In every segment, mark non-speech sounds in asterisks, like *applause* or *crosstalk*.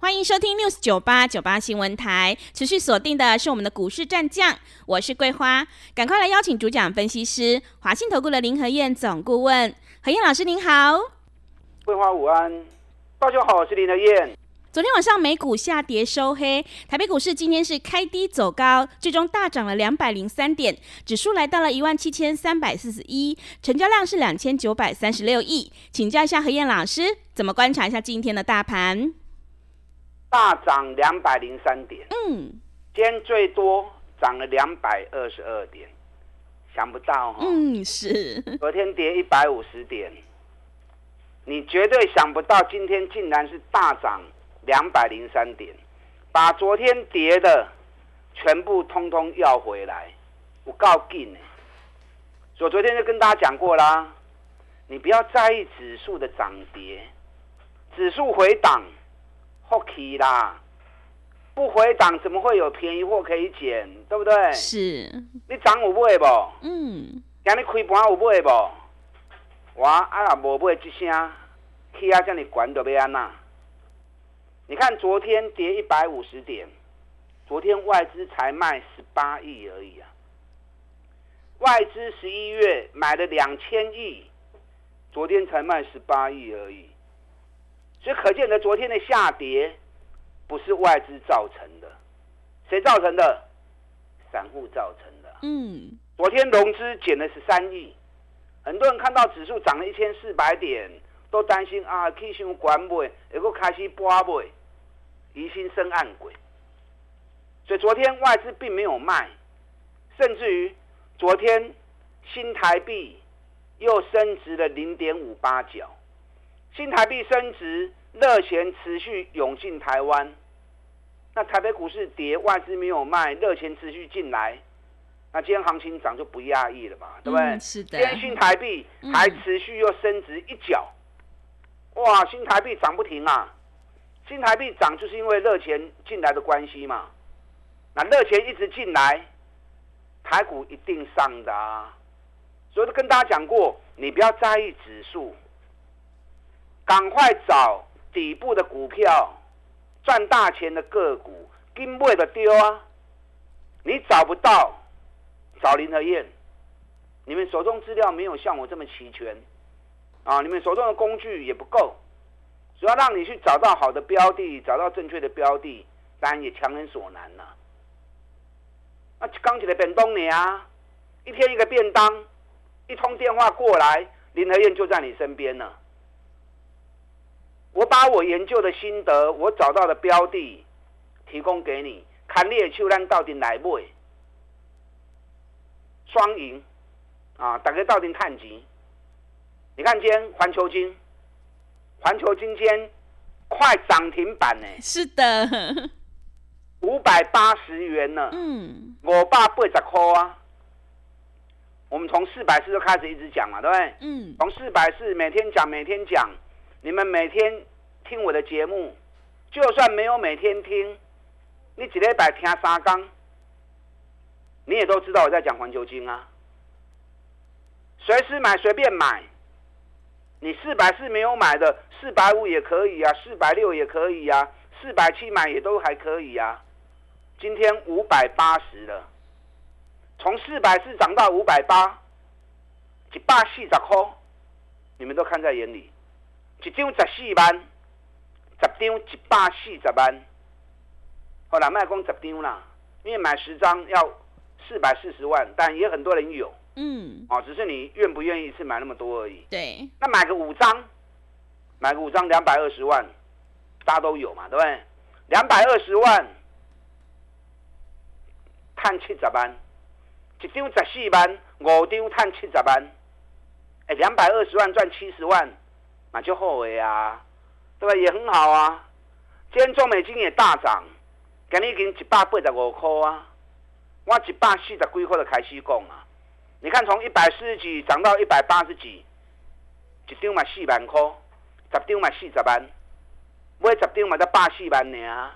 欢迎收听 News 九八九八新闻台，持续锁定的是我们的股市战将，我是桂花，赶快来邀请主讲分析师华信投顾的林和燕总顾问，何燕老师您好，桂花午安，大家好，我是林和燕。昨天晚上美股下跌收黑，台北股市今天是开低走高，最终大涨了两百零三点，指数来到了一万七千三百四十一，成交量是两千九百三十六亿。请教一下何燕老师，怎么观察一下今天的大盘？大涨两百零三点，嗯，今天最多涨了两百二十二点，想不到哈，嗯，是，昨天跌一百五十点，你绝对想不到今天竟然是大涨两百零三点，把昨天跌的全部通通要回来，我告劲呢，我昨天就跟大家讲过啦，你不要在意指数的涨跌，指数回档。好气啦！不回档怎么会有便宜货可以捡？对不对？是。你涨有买不？嗯。今日开盘有买不？我啊也无买一声，气啊这么悬，就要安那？你看昨天跌一百五十点，昨天外资才卖十八亿而已啊。外资十一月买了两千亿，昨天才卖十八亿而已。所以可见的，昨天的下跌不是外资造成的，谁造成的？散户造成的。嗯，昨天融资减了十三亿，很多人看到指数涨了一千四百点，都担心啊，气象管尾，又果开始波尾，疑心生暗鬼。所以昨天外资并没有卖，甚至于昨天新台币又升值了零点五八角。新台币升值，热钱持续涌进台湾。那台北股市跌，外资没有卖，热钱持续进来，那今天行情涨就不压抑了嘛，对不对？是的。今天新台币还持续又升值一角，哇，新台币涨不停啊！新台币涨就是因为热钱进来的关系嘛。那热钱一直进来，台股一定上的啊。所以都跟大家讲过，你不要在意指数。赶快找底部的股票，赚大钱的个股，跟不的丢啊！你找不到，找林和燕。你们手中资料没有像我这么齐全啊！你们手中的工具也不够，主要让你去找到好的标的，找到正确的标的，当然也强人所难了。那刚起来便当你啊，一天一个便当，一通电话过来，林和燕就在你身边呢。我把我研究的心得，我找到的标的，提供给你。看猎秋咱到底来买，双赢啊！大家到底看几？你看今天环球金，环球金天快涨停板呢？是的，五百八十元呢。嗯，我爸八十块啊。我们从四百四就开始一直讲嘛，对不对？嗯，从四百四每天讲，每天讲。你们每天听我的节目，就算没有每天听，你几礼拜听三缸，你也都知道我在讲环球金啊。随时买，随便买。你四百四没有买的，四百五也可以啊，四百六也可以啊，四百七买也都还可以啊。今天五百八十了，从四百四涨到五百八，一百四十块，你们都看在眼里。一张十四万，十张一百四十万。好了，卖光十张啦，因为买十张要四百四十万，但也很多人有。嗯。哦，只是你愿不愿意一次买那么多而已。对。那买个五张，买个五张两百二十万，大家都有嘛，对不对？两百二十万，赚七十万，一张十四万，五张赚七十万。哎，两百二十万赚七十万。那就后悔啊，对吧？也很好啊。今天中美金也大涨，今日已经一百八十五块啊。我一百四十几块就开始讲啊。你看从一百四十几涨到一百八十几，一张嘛四万块，十张嘛四十万，买十张嘛才八四万呢。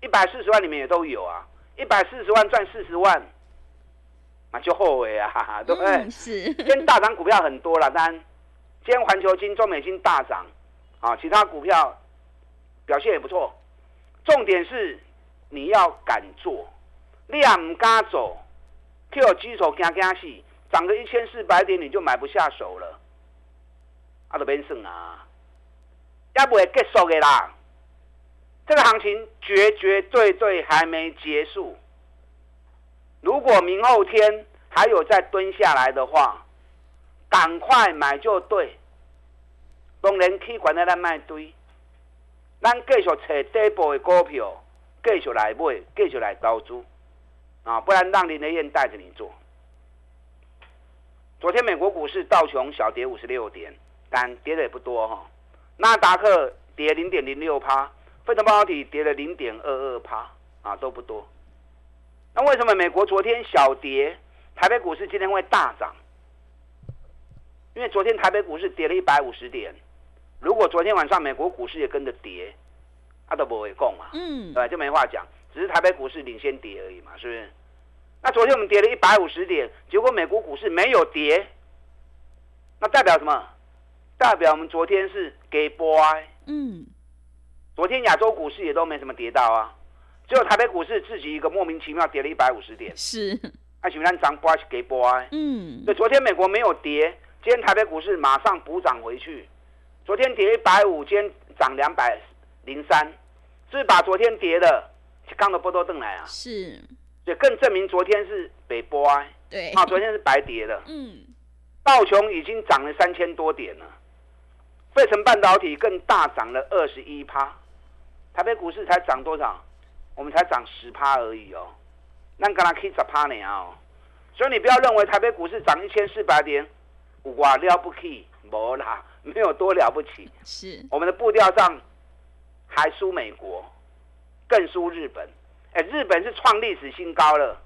一百四十万里面也都有啊，一百四十万赚四十万，那就后悔啊，对不对？是。今天大涨股票很多了，当然，今天环球金、中美金大涨，啊，其他股票表现也不错。重点是你要敢做，你也唔敢走，Q 基手惊惊死，涨个一千四百点你就买不下手了，啊，都免算啊，也不会结束的啦。这个行情绝绝对对还没结束。如果明后天还有再蹲下来的话，赶快买就对。当然，去管在咱卖堆，咱继续找底部的股票，继续来买，继续来投资啊！不然让林德燕带着你做。昨天美国股市道琼小跌五十六点，但跌的也不多哈。纳达克跌零点零六趴。费城半导体跌了零点二二趴啊，都不多。那为什么美国昨天小跌，台北股市今天会大涨？因为昨天台北股市跌了一百五十点，如果昨天晚上美国股市也跟着跌，它都不会供嘛，嗯，对，就没话讲，只是台北股市领先跌而已嘛，是不是？那昨天我们跌了一百五十点，结果美国股市没有跌，那代表什么？代表我们昨天是给 boy，嗯。昨天亚洲股市也都没什么跌到啊，只有台北股市自己一个莫名其妙跌了一百五十点。是，那喜欢涨波是给波啊。嗯。对，昨天美国没有跌，今天台北股市马上补涨回去。昨天跌一百五，今天涨两百零三，是把昨天跌的刚的波都瞪来啊。是。也更证明昨天是北波啊。对。啊，昨天是白跌的。嗯。道琼已经涨了三千多点了，费城半导体更大涨了二十一趴。台北股市才涨多少？我们才涨十趴而已哦，那刚刚可以十趴呢哦，所以你不要认为台北股市涨一千四百点，哇了不起，没啦，*laughs* 没有多了不起。是，我们的步调上还输美国，更输日本。哎，日本是创历史新高了，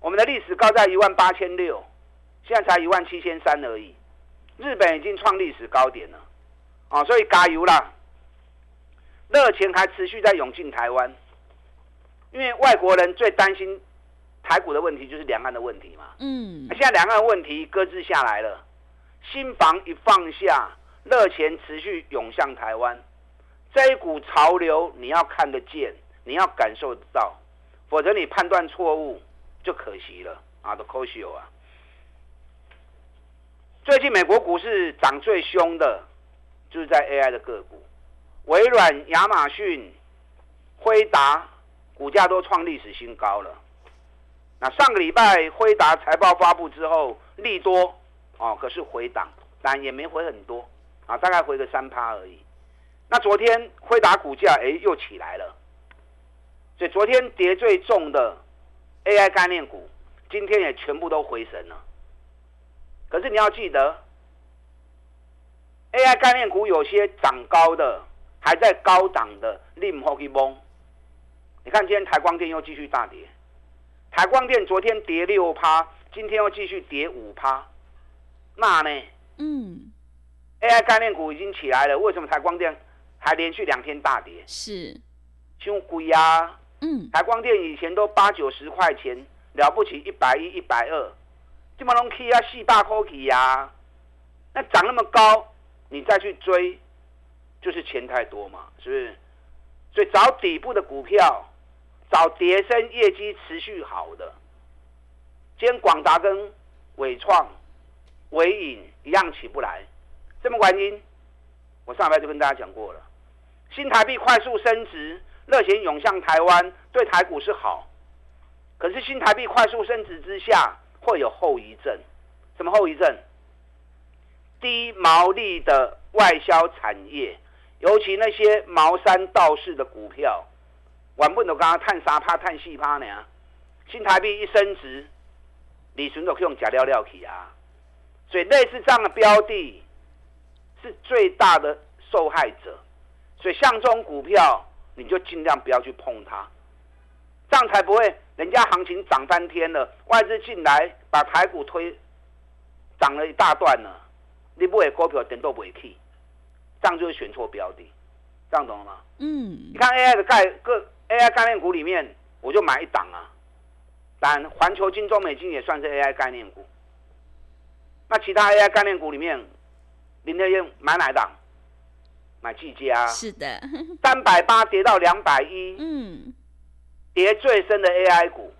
我们的历史高在一万八千六，现在才一万七千三而已，日本已经创历史高点了，啊，所以加油啦！热钱还持续在涌进台湾，因为外国人最担心台股的问题就是两岸的问题嘛。嗯，现在两岸问题搁置下来了，新房一放下，热钱持续涌向台湾，这一股潮流你要看得见，你要感受得到，否则你判断错误就可惜了啊，都可惜啊。最近美国股市涨最凶的，就是在 AI 的个股。微软、亚马逊、辉达股价都创历史新高了。那上个礼拜辉达财报发布之后，利多哦，可是回档，但也没回很多啊，大概回个三趴而已。那昨天辉达股价哎又起来了，所以昨天跌最重的 AI 概念股，今天也全部都回神了。可是你要记得，AI 概念股有些涨高的。还在高档的 LimHokibon 你看今天台光电又继续大跌，台光电昨天跌六趴，今天又继续跌五趴，那呢？嗯，AI 概念股已经起来了，为什么台光电还连续两天大跌？是，凶贵啊！嗯，台光电以前都八九十块钱，了不起一百一、一百二，这么拢起啊四百块起呀，那涨那么高，你再去追？就是钱太多嘛，是不是？所以找底部的股票，找叠升业绩持续好的。今天广达跟伟创、伟影一样起不来，什么原因？我上礼拜就跟大家讲过了。新台币快速升值，热钱涌向台湾，对台股是好。可是新台币快速升值之下，会有后遗症。什么后遗症？低毛利的外销产业。尤其那些茅山道士的股票，玩不懂刚刚探沙怕探细趴呢？新台币一升值，你选择可以用假料料起啊！所以类似这样的标的，是最大的受害者。所以像这种股票，你就尽量不要去碰它，这样才不会人家行情涨翻天了，外资进来把台股推涨了一大段了，你不会股票等都不会去，这样就是选错标的，这样懂了吗？嗯。你看 AI 的概各 AI 概念股里面，我就买一档啊。当然，环球金、中美金也算是 AI 概念股。那其他 AI 概念股里面，林德燕买哪档？买技嘉。是的。三百八跌到两百一。嗯。跌最深的 AI 股，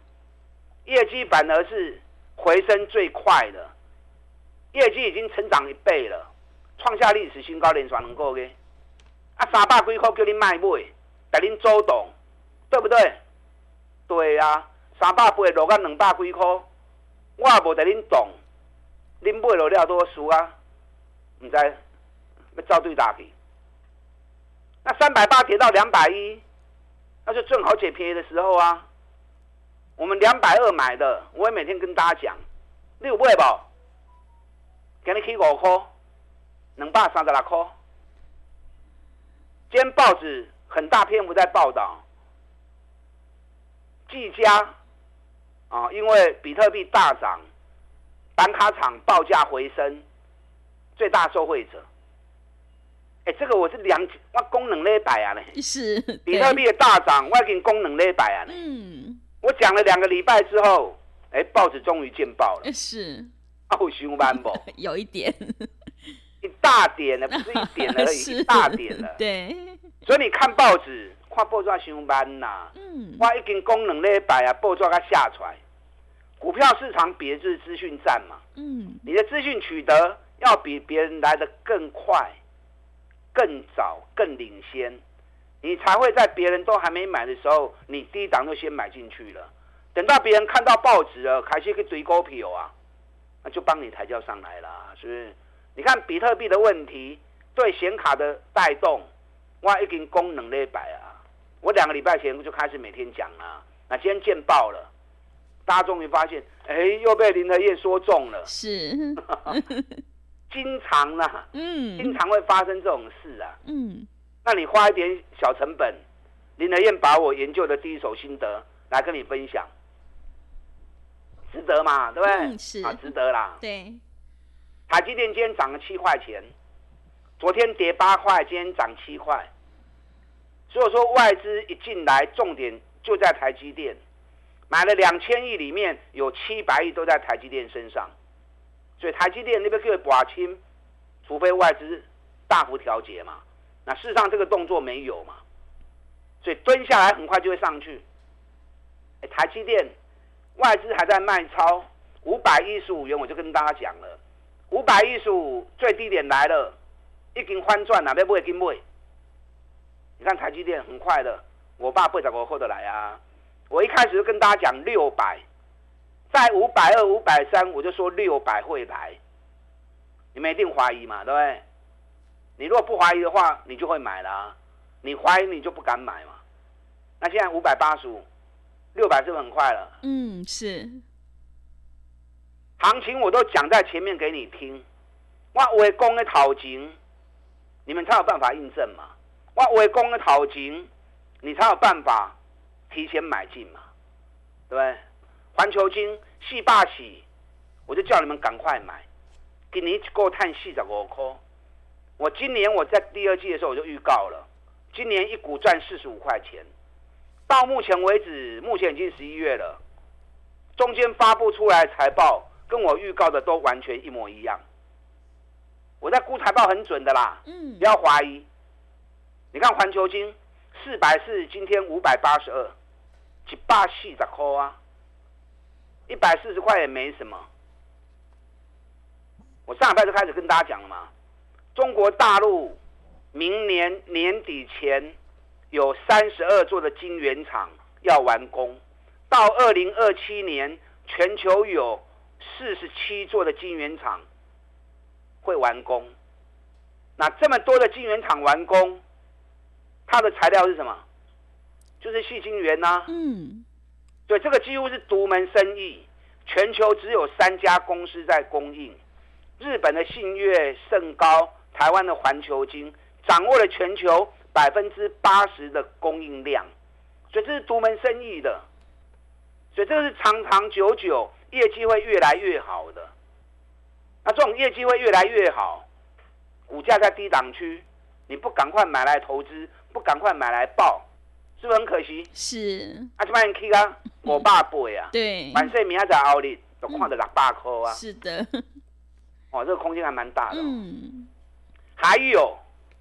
业绩反而是回升最快的，业绩已经成长一倍了，创下历史新高，连续两个月。啊，三百几块叫你卖买，带恁周董，对不对？对啊，三百八落到两百几块，我也无带恁动，恁买落了多输啊？唔知要照对打去。那三百八跌到两百一。那就正好捡便宜的时候啊！我们两百二买的，我也每天跟大家讲，六倍吧，给你起五块，两百三十六块。今天报纸很大篇幅在报道，技嘉啊，因为比特币大涨，板卡厂报价回升，最大受惠者。哎，这个我是两我功能礼拜啊呢，是比特币的大涨，我已经功能礼拜啊嘞。嗯，我讲了两个礼拜之后，哎，报纸终于见报了。是，好凶班不？*laughs* 有一点，一大点了，不是一点而 *laughs* 已，一大点了。对，所以你看报纸，看报纸凶班呐。嗯，我已经功能礼拜啊，报纸它下出来。股票市场别是资讯站嘛。嗯，你的资讯取得要比别人来的更快。更早、更领先，你才会在别人都还没买的时候，你低档就先买进去了。等到别人看到报纸了，开始去追股票啊，那就帮你抬轿上来了，是不是？你看比特币的问题对显卡的带动，哇，已经功能一百啊！我两个礼拜前就开始每天讲了，那今天见报了，大家终于发现，哎，又被林德燕说中了，是。*laughs* 经常呢，嗯，经常会发生这种事啊，嗯，那你花一点小成本，林德燕把我研究的第一手心得来跟你分享，值得嘛，对不对？是。啊，值得啦。对，台积电今天涨了七块钱，昨天跌八块，今天涨七块，所以说外资一进来，重点就在台积电，买了两千亿，里面有七百亿都在台积电身上。所以台积电那边可以寡清，除非外资大幅调节嘛。那事实上这个动作没有嘛，所以蹲下来很快就会上去。台积电外资还在卖超五百一十五元，我就跟大家讲了，五百一十五最低点来了，已经翻转了，要不会跟不？你看台积电很快的，我爸不找我后的来啊。我一开始就跟大家讲六百。在五百二、五百三，我就说六百会来，你们一定怀疑嘛，对不对？你如果不怀疑的话，你就会买了；你怀疑，你就不敢买嘛。那现在五百八十五，六百是不是很快了？嗯，是。行情我都讲在前面给你听，我围攻的讨情，你们才有办法印证嘛。我围攻的讨情，你才有办法提前买进嘛，对不对？环球金四霸喜，我就叫你们赶快买。今年一个碳四十五块，我今年我在第二季的时候我就预告了，今年一股赚四十五块钱。到目前为止，目前已经十一月了，中间发布出来财报跟我预告的都完全一模一样。我在估财报很准的啦，嗯，不要怀疑。你看环球金四百四，今天五百八十二，一百四十块啊。一百四十块也没什么。我上礼拜就开始跟大家讲了嘛，中国大陆明年年底前有三十二座的晶圆厂要完工，到二零二七年全球有四十七座的晶圆厂会完工。那这么多的晶圆厂完工，它的材料是什么？就是细晶圆呐。嗯。对，这个几乎是独门生意，全球只有三家公司在供应。日本的信越、盛高，台湾的环球金，掌握了全球百分之八十的供应量，所以这是独门生意的，所以这个是长长久久，业绩会越来越好的。那这种业绩会越来越好，股价在低档区，你不赶快买来投资，不赶快买来报，是不是很可惜？是。啊，这帮人 K 啊，五百倍啊，*laughs* 对，万岁明仔在奥利都看到六百块啊。是的。哦，这个空间还蛮大的。嗯。还有，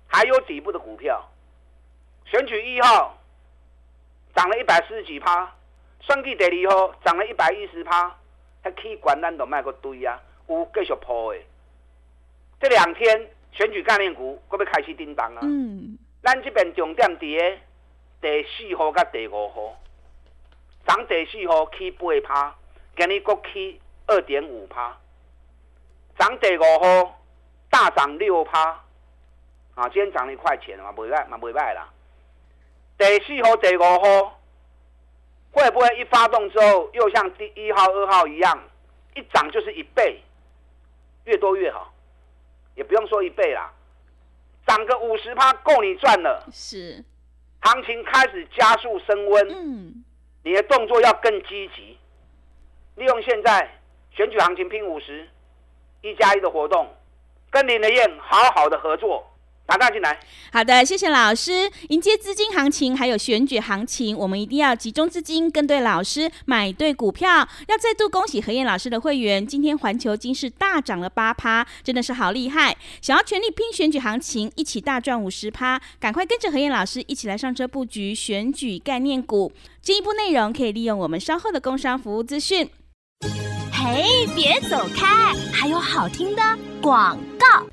还有底部的股票，选举一号涨了一百四十几趴，选举第二号涨了一百一十趴，还起管咱都卖个堆啊，有继续破的。这两天选举概念股会不会开始叮当啊？嗯。咱这边重点在第四号跟第五号，涨第四号起八趴，今日国起二点五趴，涨第五号大涨六趴。啊，今天涨了一块钱嘛，袂歹嘛，袂歹啦。第四号、第五号会不会一发动之后，又像第一号、二号一样，一涨就是一倍，越多越好，也不用说一倍啦，涨个五十趴够你赚了。是，行情开始加速升温，嗯，你的动作要更积极，利用现在选举行情拼五十一加一的活动，跟林德燕好好的合作。打大进来，好的，谢谢老师。迎接资金行情，还有选举行情，我们一定要集中资金，跟对老师，买对股票。要再度恭喜何燕老师的会员，今天环球金是大涨了八趴，真的是好厉害。想要全力拼选举行情，一起大赚五十趴，赶快跟着何燕老师一起来上车布局选举概念股。进一步内容可以利用我们稍后的工商服务资讯。嘿，别走开，还有好听的广告。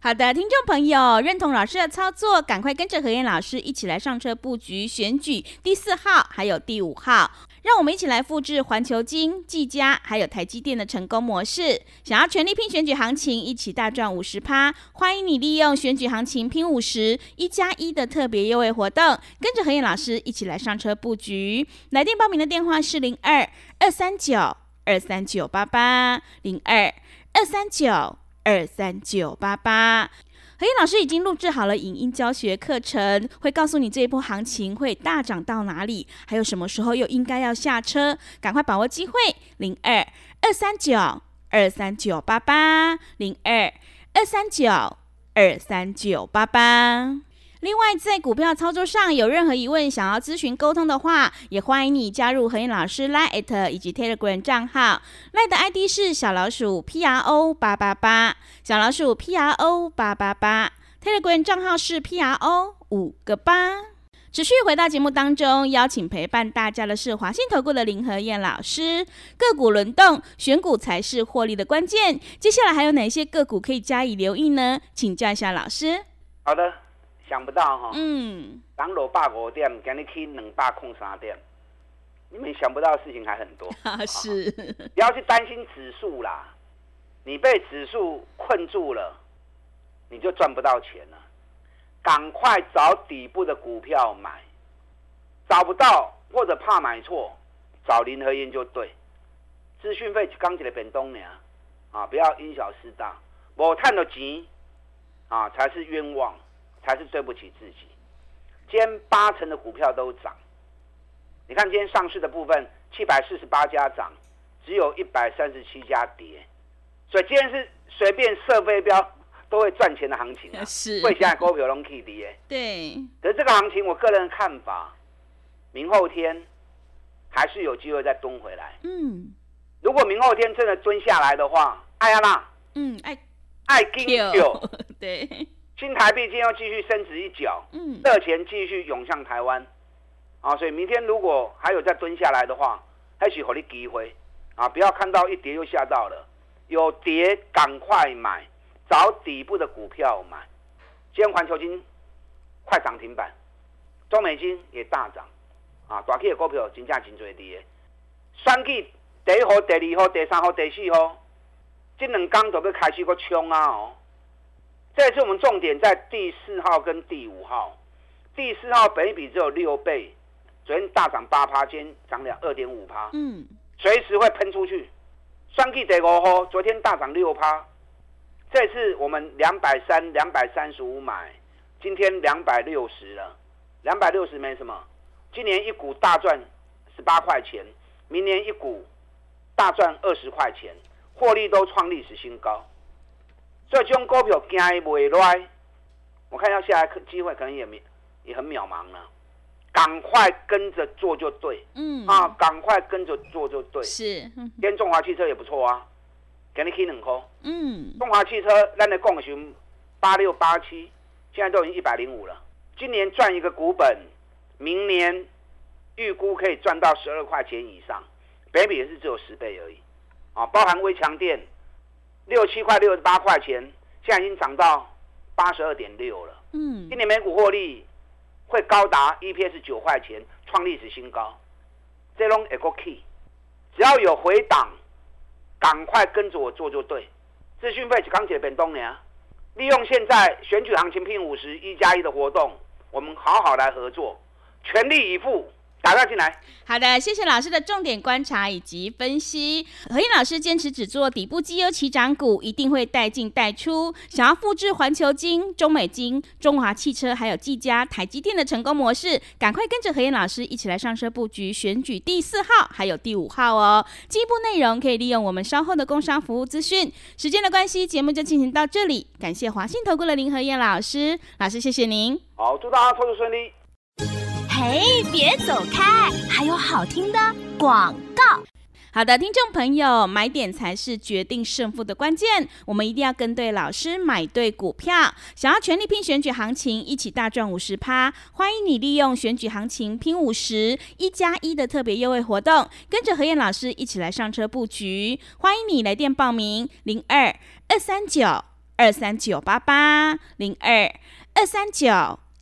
好的，听众朋友，认同老师的操作，赶快跟着何燕老师一起来上车布局选举第四号，还有第五号，让我们一起来复制环球金、技嘉还有台积电的成功模式。想要全力拼选举行情，一起大赚五十趴，欢迎你利用选举行情拼五十一加一的特别优惠活动，跟着何燕老师一起来上车布局。来电报名的电话是零二二三九二三九八八零二二三九。二三九八八，何燕老师已经录制好了影音教学课程，会告诉你这一波行情会大涨到哪里，还有什么时候又应该要下车，赶快把握机会。零二二三九二三九八八，零二二三九二三九八八。另外，在股票操作上有任何疑问，想要咨询沟通的话，也欢迎你加入何燕老师 Line 以及 Telegram 账号。Line 的 ID 是小老鼠 P R O 八八八，小老鼠 P R O 八八八。Telegram 账号是 P R O 五个八。持续回到节目当中，邀请陪伴大家的是华信投顾的林和燕老师。个股轮动，选股才是获利的关键。接下来还有哪些个股可以加以留意呢？请教一下老师。好的。想不到哈，嗯，涨六百五点，今日去两百空三点，你们想不到的事情还很多。*laughs* 是，不要去担心指数啦，你被指数困住了，你就赚不到钱了。赶快找底部的股票买，找不到或者怕买错，找林和燕就对。资讯费刚起来变东呢，啊，不要因小失大，我赚到钱啊才是冤枉。才是对不起自己。今天八成的股票都涨，你看今天上市的部分七百四十八家涨，只有一百三十七家跌，所以今天是随便设飞镖都会赚钱的行情啊！*laughs* 是，会现在股票拢起跌。对。可是这个行情，我个人的看法，明后天还是有机会再蹲回来。嗯。如果明后天真的蹲下来的话，爱呀啦。嗯，爱爱金九。对。新台币今天要继续升值一角，嗯，热钱继续涌向台湾，啊，所以明天如果还有再蹲下来的话，还许火力机会，啊，不要看到一跌又吓到了，有跌赶快买，找底部的股票买。今天环球金快涨停板，中美金也大涨，啊，大企的股票金价真最低的，选举第一号、第二号、第三号、第四号，这两天就要开始个冲啊哦。这次我们重点在第四号跟第五号。第四号本比只有六倍，昨天大涨八趴，今天涨了二点五趴。嗯，随时会喷出去。双 K 第五号昨天大涨六趴，这次我们两百三、两百三十五买，今天两百六十了。两百六十没什么，今年一股大赚十八块钱，明年一股大赚二十块钱，获利都创历史新高。所以这种股票惊伊袂来，我看要下来机会可能也没也很渺茫了。赶快跟着做就对，嗯啊，赶快跟着做就对。是，今天中华汽车也不错啊，给你开两颗。嗯，中华汽车咱的共寻八六八七，现在都已经一百零五了。今年赚一个股本，明年预估可以赚到十二块钱以上，北比也是只有十倍而已。啊，包含微强电，六七块六十八块钱，现在已经涨到八十二点六了。嗯，今年每股获利。会高达 EPS 九块钱，创历史新高。这拢一个 key，只要有回档，赶快跟着我做就对。资讯费是钢铁本东年，利用现在选举行情拼五十一加一的活动，我们好好来合作，全力以赴。打断进来。好的，谢谢老师的重点观察以及分析。何燕老师坚持只做底部绩优起涨股，一定会带进带出。想要复制环球金、中美金、中华汽车还有技嘉、台积电的成功模式，赶快跟着何燕老师一起来上车布局选举第四号还有第五号哦。进一步内容可以利用我们稍后的工商服务资讯。时间的关系，节目就进行到这里。感谢华信投顾的林何燕老师，老师谢谢您。好，祝大家操作顺利。嘿，别走开！还有好听的广告。好的，听众朋友，买点才是决定胜负的关键。我们一定要跟对老师，买对股票。想要全力拼选举行情，一起大赚五十趴，欢迎你利用选举行情拼五十一加一的特别优惠活动，跟着何燕老师一起来上车布局。欢迎你来电报名：零二二三九二三九八八零二二三九。